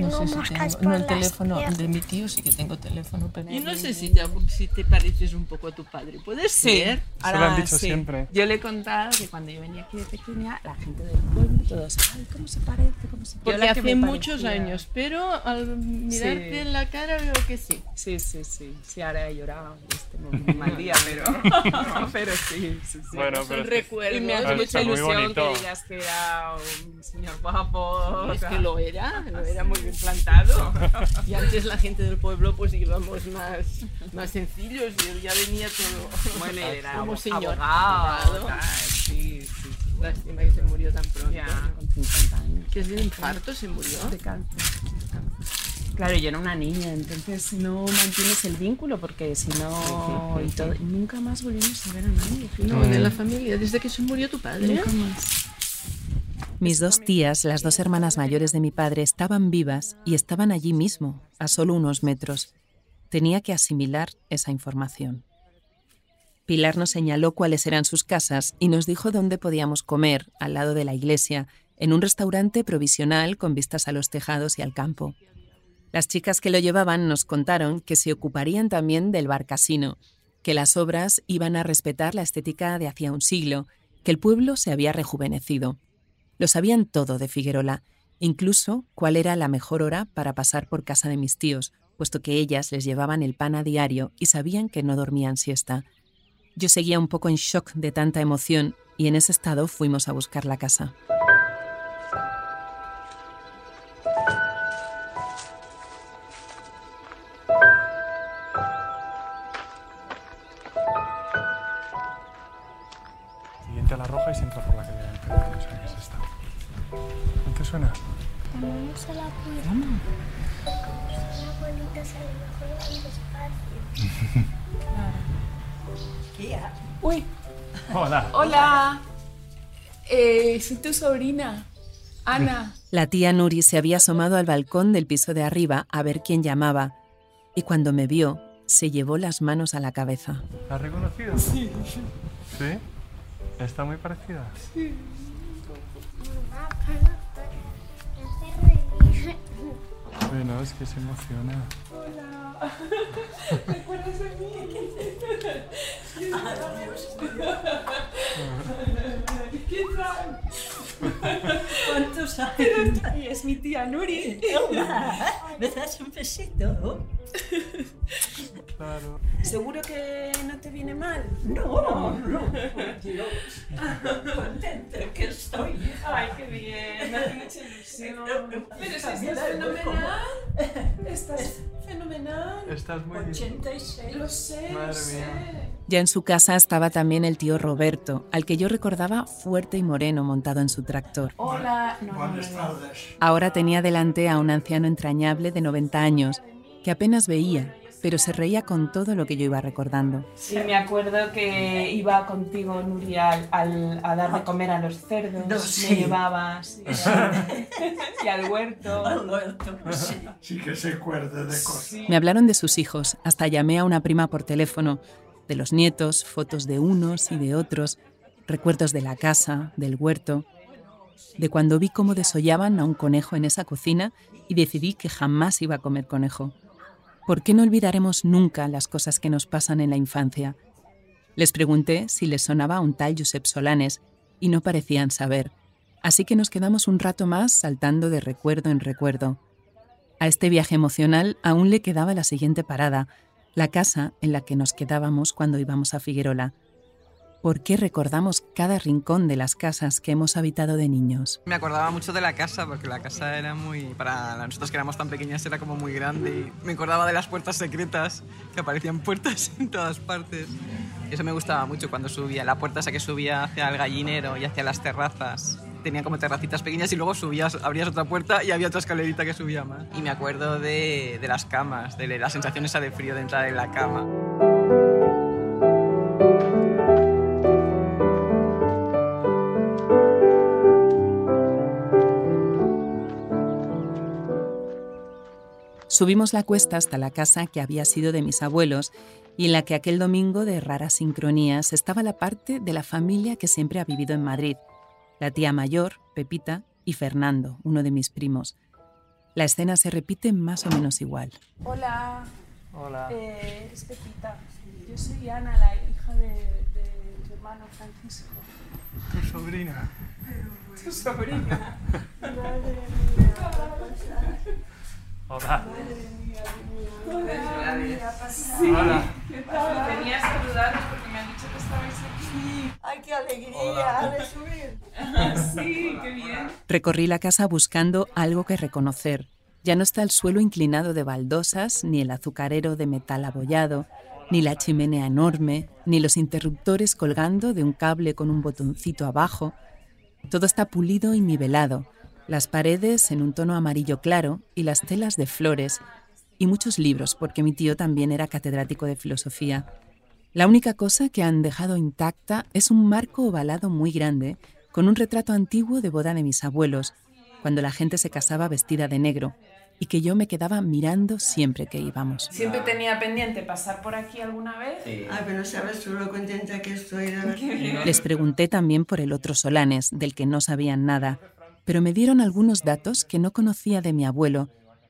no sé si tengo, no el teléfono piernas. de mi tío sí que tengo teléfono, pero y no sé si te, si te pareces un poco a tu padre. ¿Puedes Sí, ser? Lo dicho siempre. Yo le he contado que cuando yo venía aquí de pequeña, la gente del pueblo, todos, ay, ¿cómo se parece? ¿Cómo se Porque Yo la que hace muchos años, pero al mirarte Sí. en la cara veo que sí. Sí, sí, sí. Sí, ahora he llorado. Este un mal día, pero, pero sí, sí, sí. Bueno, Son pero es que- recuerdos. Y me hace mucha ilusión que digas que era un señor guapo. Es que lo era, lo era muy bien plantado. Y antes la gente del pueblo pues íbamos más, más sencillos y él ya venía todo Bueno, era como señor. Abogado, tal, sí, sí. Lástima que se murió tan pronto. Ya, con 50 años. Que es de infarto se murió. De cáncer. Claro, yo era una niña, entonces no mantienes el vínculo porque si no. Y todo, y nunca más volvimos a ver a nadie. No, de la familia, desde que se murió tu padre. Nunca más. Mis dos tías, las dos hermanas mayores de mi padre, estaban vivas y estaban allí mismo, a solo unos metros. Tenía que asimilar esa información. Pilar nos señaló cuáles eran sus casas y nos dijo dónde podíamos comer, al lado de la iglesia, en un restaurante provisional con vistas a los tejados y al campo. Las chicas que lo llevaban nos contaron que se ocuparían también del bar casino, que las obras iban a respetar la estética de hacía un siglo, que el pueblo se había rejuvenecido. Lo sabían todo de Figuerola, incluso cuál era la mejor hora para pasar por casa de mis tíos, puesto que ellas les llevaban el pan a diario y sabían que no dormían siesta. Yo seguía un poco en shock de tanta emoción y en ese estado fuimos a buscar la casa. Siguiente a la roja y se entra por la calle del enfrente. O sea, que es esta. ¿No te suena? También se la cuida. Una abuelita se le mejor despacio. Uy. Hola. Hola. Eh, soy tu sobrina, Ana. La tía Nuri se había asomado al balcón del piso de arriba a ver quién llamaba y cuando me vio se llevó las manos a la cabeza. ¿La has reconocido? Sí. ¿Sí? ¿Está muy parecida? Sí. Bueno, es que se emociona. Hola. ¿Te acuerdas de mí? ¿Qué tal? ¿Cuántos años? Y es mi tía Nuri. Hola. ¿Me das un besito? Claro. ¿Seguro que no te viene mal? No, no, por Dios. Contenta que estoy. Ay, qué bien, me hace mucha ilusión. Pero si estás fenomenal. Estás fenomenal. Estás muy 86. Lo sé, Madre lo sé. mía. Ya en su casa estaba también el tío Roberto, al que yo recordaba fuerte y moreno montado en su tractor. Hola. No, no, Buenas no. tardes. Ahora tenía delante a un anciano entrañable de 90 años, que apenas veía, pero se reía con todo lo que yo iba recordando. Sí, me acuerdo que iba contigo, Nuria, al, al- a dar de comer a los cerdos. No, Me sí. llevabas. Y, y al huerto. Al huerto, sí. Sí que se acuerda de cosas. Me hablaron de sus hijos, hasta llamé a una prima por teléfono, de los nietos, fotos de unos y de otros, recuerdos de la casa, del huerto, de cuando vi cómo desollaban a un conejo en esa cocina y decidí que jamás iba a comer conejo. ¿Por qué no olvidaremos nunca las cosas que nos pasan en la infancia? Les pregunté si les sonaba un tal Josep Solanes y no parecían saber, así que nos quedamos un rato más saltando de recuerdo en recuerdo. A este viaje emocional aún le quedaba la siguiente parada, la casa en la que nos quedábamos cuando íbamos a Figuerola. ¿Por qué recordamos cada rincón de las casas que hemos habitado de niños? Me acordaba mucho de la casa, porque la casa era muy. Para nosotros que éramos tan pequeñas, era como muy grande. Y me acordaba de las puertas secretas, que aparecían puertas en todas partes. Eso me gustaba mucho cuando subía. La puerta esa que subía hacia el gallinero y hacia las terrazas. Tenía como terracitas pequeñas y luego subías, abrías otra puerta y había otra escalerita que subía más. Y me acuerdo de, de las camas, de la sensación esa de frío de entrar en la cama. Subimos la cuesta hasta la casa que había sido de mis abuelos y en la que aquel domingo de raras sincronías estaba la parte de la familia que siempre ha vivido en Madrid, la tía mayor, Pepita, y Fernando, uno de mis primos. La escena se repite más o menos igual. Hola. Hola. Eh, es Pepita. Yo soy Ana, la hija de, de tu hermano Francisco. Tu sobrina. Tu sobrina. Madre mía, Hola. Hola, Sí. Hola. ¿Qué tal? Venía a saludaros porque me han dicho que estabais aquí. ¡Ay, qué alegría de subir! sí, qué bien. Recorrí la casa buscando algo que reconocer. Ya no está el suelo inclinado de baldosas, ni el azucarero de metal abollado, ni la chimenea enorme, ni los interruptores colgando de un cable con un botoncito abajo. Todo está pulido y nivelado, las paredes en un tono amarillo claro y las telas de flores, y muchos libros, porque mi tío también era catedrático de filosofía. La única cosa que han dejado intacta es un marco ovalado muy grande, con un retrato antiguo de boda de mis abuelos, cuando la gente se casaba vestida de negro, y que yo me quedaba mirando siempre que íbamos. Siempre tenía pendiente pasar por aquí alguna vez. Ay, pero sabes tú lo contenta que estoy de. Les pregunté también por el otro Solanes, del que no sabían nada, pero me dieron algunos datos que no conocía de mi abuelo,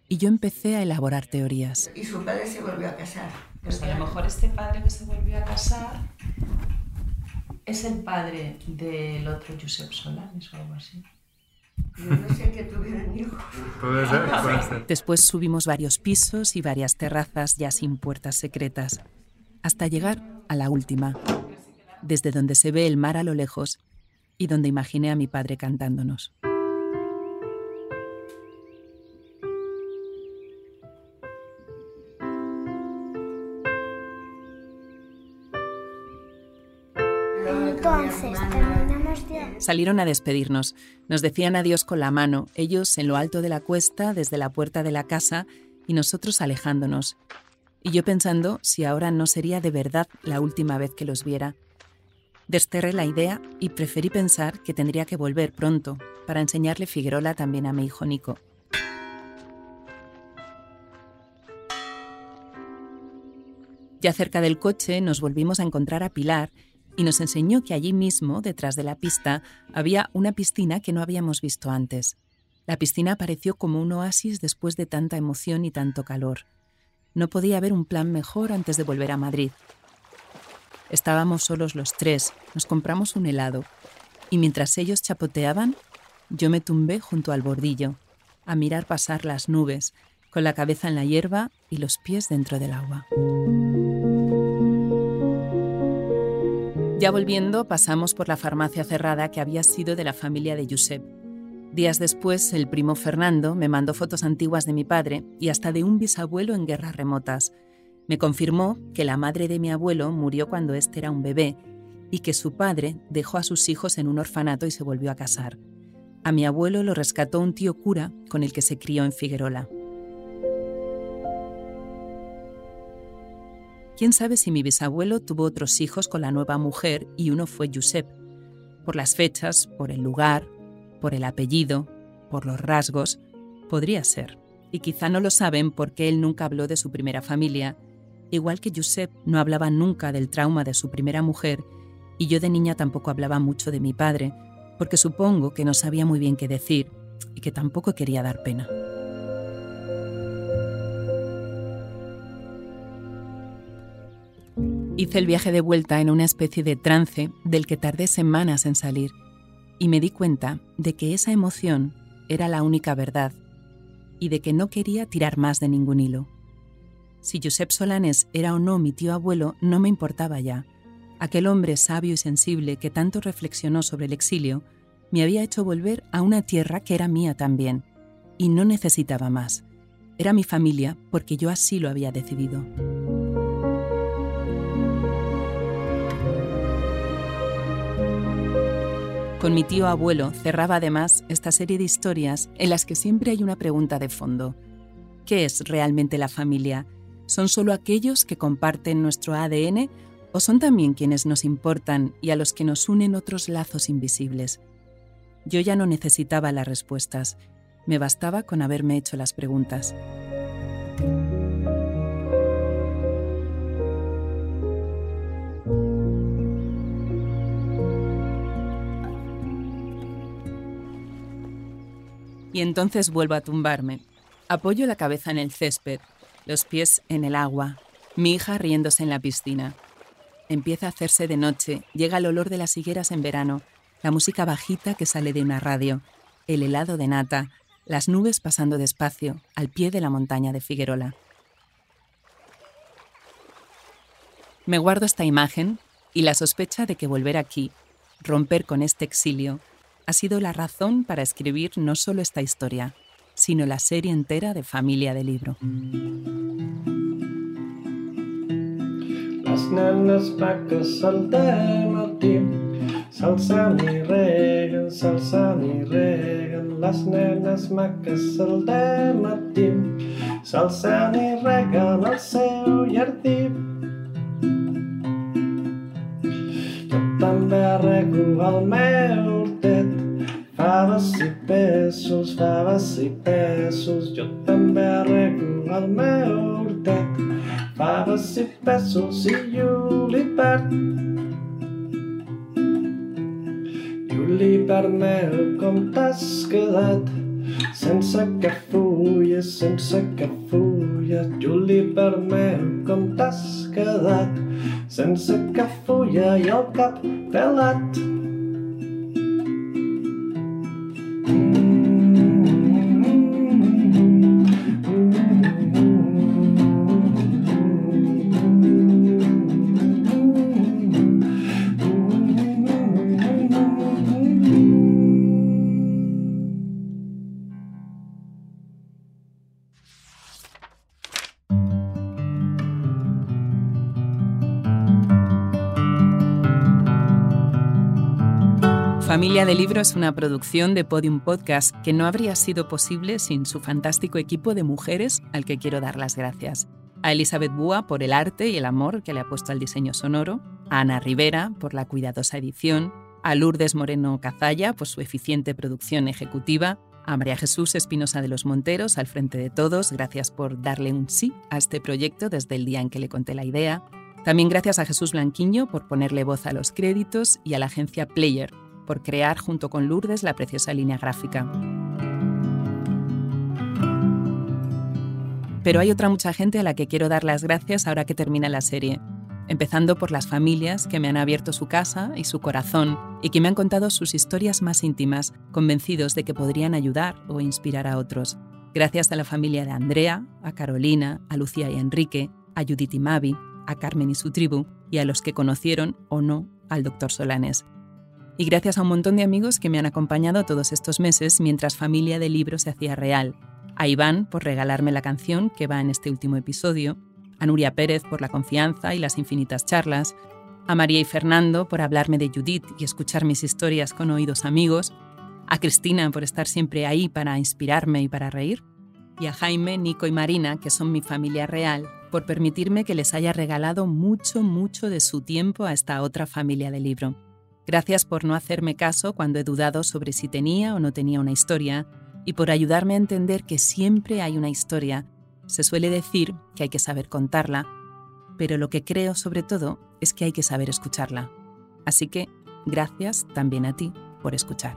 y yo empecé a elaborar teorías. Y su padre se volvió a casar. Pues a lo mejor este padre que se volvió a casar es el padre del otro Josep Solanes o algo así. Yo no sé que tuvieran hijos. Puede ser, puede ser. Después subimos varios pisos y varias terrazas ya sin puertas secretas, hasta llegar a la última, desde donde se ve el mar a lo lejos y donde imaginé a mi padre cantándonos. Entonces, terminamos. Salieron a despedirnos. Nos decían adiós con la mano, ellos en lo alto de la cuesta, desde la puerta de la casa, y nosotros alejándonos. Y yo pensando si ahora no sería de verdad la última vez que los viera. Desterré la idea y preferí pensar que tendría que volver pronto para enseñarle Figuerola también a mi hijo Nico. Ya cerca del coche nos volvimos a encontrar a Pilar y nos enseñó que allí mismo, detrás de la pista, había una piscina que no habíamos visto antes. La piscina pareció como un oasis después de tanta emoción y tanto calor. No podía haber un plan mejor antes de volver a Madrid. Estábamos solos los tres, nos compramos un helado y mientras ellos chapoteaban, yo me tumbé junto al bordillo, a mirar pasar las nubes, con la cabeza en la hierba y los pies dentro del agua. Ya volviendo, pasamos por la farmacia cerrada que había sido de la familia de Josep. Días después, el primo Fernando me mandó fotos antiguas de mi padre y hasta de un bisabuelo en guerras remotas. Me confirmó que la madre de mi abuelo murió cuando éste era un bebé y que su padre dejó a sus hijos en un orfanato y se volvió a casar. A mi abuelo lo rescató un tío cura con el que se crió en Figuerola. Quién sabe si mi bisabuelo tuvo otros hijos con la nueva mujer y uno fue Josep. Por las fechas, por el lugar, por el apellido, por los rasgos, podría ser. Y quizá no lo saben porque él nunca habló de su primera familia, igual que Josep no hablaba nunca del trauma de su primera mujer y yo de niña tampoco hablaba mucho de mi padre, porque supongo que no sabía muy bien qué decir y que tampoco quería dar pena. Hice el viaje de vuelta en una especie de trance del que tardé semanas en salir y me di cuenta de que esa emoción era la única verdad y de que no quería tirar más de ningún hilo. Si Josep Solanes era o no mi tío abuelo no me importaba ya. Aquel hombre sabio y sensible que tanto reflexionó sobre el exilio me había hecho volver a una tierra que era mía también, y no necesitaba más. Era mi familia porque yo así lo había decidido. Con mi tío abuelo cerraba además esta serie de historias en las que siempre hay una pregunta de fondo. ¿Qué es realmente la familia? ¿Son solo aquellos que comparten nuestro ADN o son también quienes nos importan y a los que nos unen otros lazos invisibles? Yo ya no necesitaba las respuestas, me bastaba con haberme hecho las preguntas. Y entonces vuelvo a tumbarme. Apoyo la cabeza en el césped, los pies en el agua, mi hija riéndose en la piscina. Empieza a hacerse de noche, llega el olor de las higueras en verano, la música bajita que sale de una radio, el helado de nata, las nubes pasando despacio, al pie de la montaña de Figuerola. Me guardo esta imagen y la sospecha de que volver aquí, romper con este exilio, ha sido la razón para escribir no solo esta historia, sino la serie entera de Familia de Libro. Las nenes maques al matí s'alçant i reguen, s'alçant i reguen. Les nenes maques al matí s'alçant i reguen el seu jardí. Jo també rego el meu faves i peixos, faves i peixos. Jo també rego el meu hortet faves i peixos i julipert. Julipert meu, com t'has quedat? Sense que fulles, sense que fulles. Julipert meu, com t'has quedat? Sense que fulla i el cap pelat. Thank you. Familia de Libro es una producción de Podium Podcast que no habría sido posible sin su fantástico equipo de mujeres al que quiero dar las gracias. A Elizabeth Búa por el arte y el amor que le ha puesto al diseño sonoro, a Ana Rivera por la cuidadosa edición, a Lourdes Moreno Cazalla por su eficiente producción ejecutiva, a María Jesús Espinosa de los Monteros al frente de todos, gracias por darle un sí a este proyecto desde el día en que le conté la idea. También gracias a Jesús Blanquiño por ponerle voz a los créditos y a la agencia Player por crear junto con Lourdes la preciosa línea gráfica. Pero hay otra mucha gente a la que quiero dar las gracias ahora que termina la serie, empezando por las familias que me han abierto su casa y su corazón y que me han contado sus historias más íntimas, convencidos de que podrían ayudar o inspirar a otros. Gracias a la familia de Andrea, a Carolina, a Lucía y Enrique, a Judith y Mavi, a Carmen y su tribu, y a los que conocieron o no al doctor Solanes. Y gracias a un montón de amigos que me han acompañado todos estos meses mientras Familia de Libros se hacía real. A Iván por regalarme la canción que va en este último episodio, a Nuria Pérez por la confianza y las infinitas charlas, a María y Fernando por hablarme de Judith y escuchar mis historias con oídos amigos, a Cristina por estar siempre ahí para inspirarme y para reír, y a Jaime, Nico y Marina, que son mi familia real, por permitirme que les haya regalado mucho, mucho de su tiempo a esta otra familia de libro. Gracias por no hacerme caso cuando he dudado sobre si tenía o no tenía una historia y por ayudarme a entender que siempre hay una historia se suele decir que hay que saber contarla, pero lo que creo sobre todo es que hay que saber escucharla. Así que gracias también a ti por escuchar.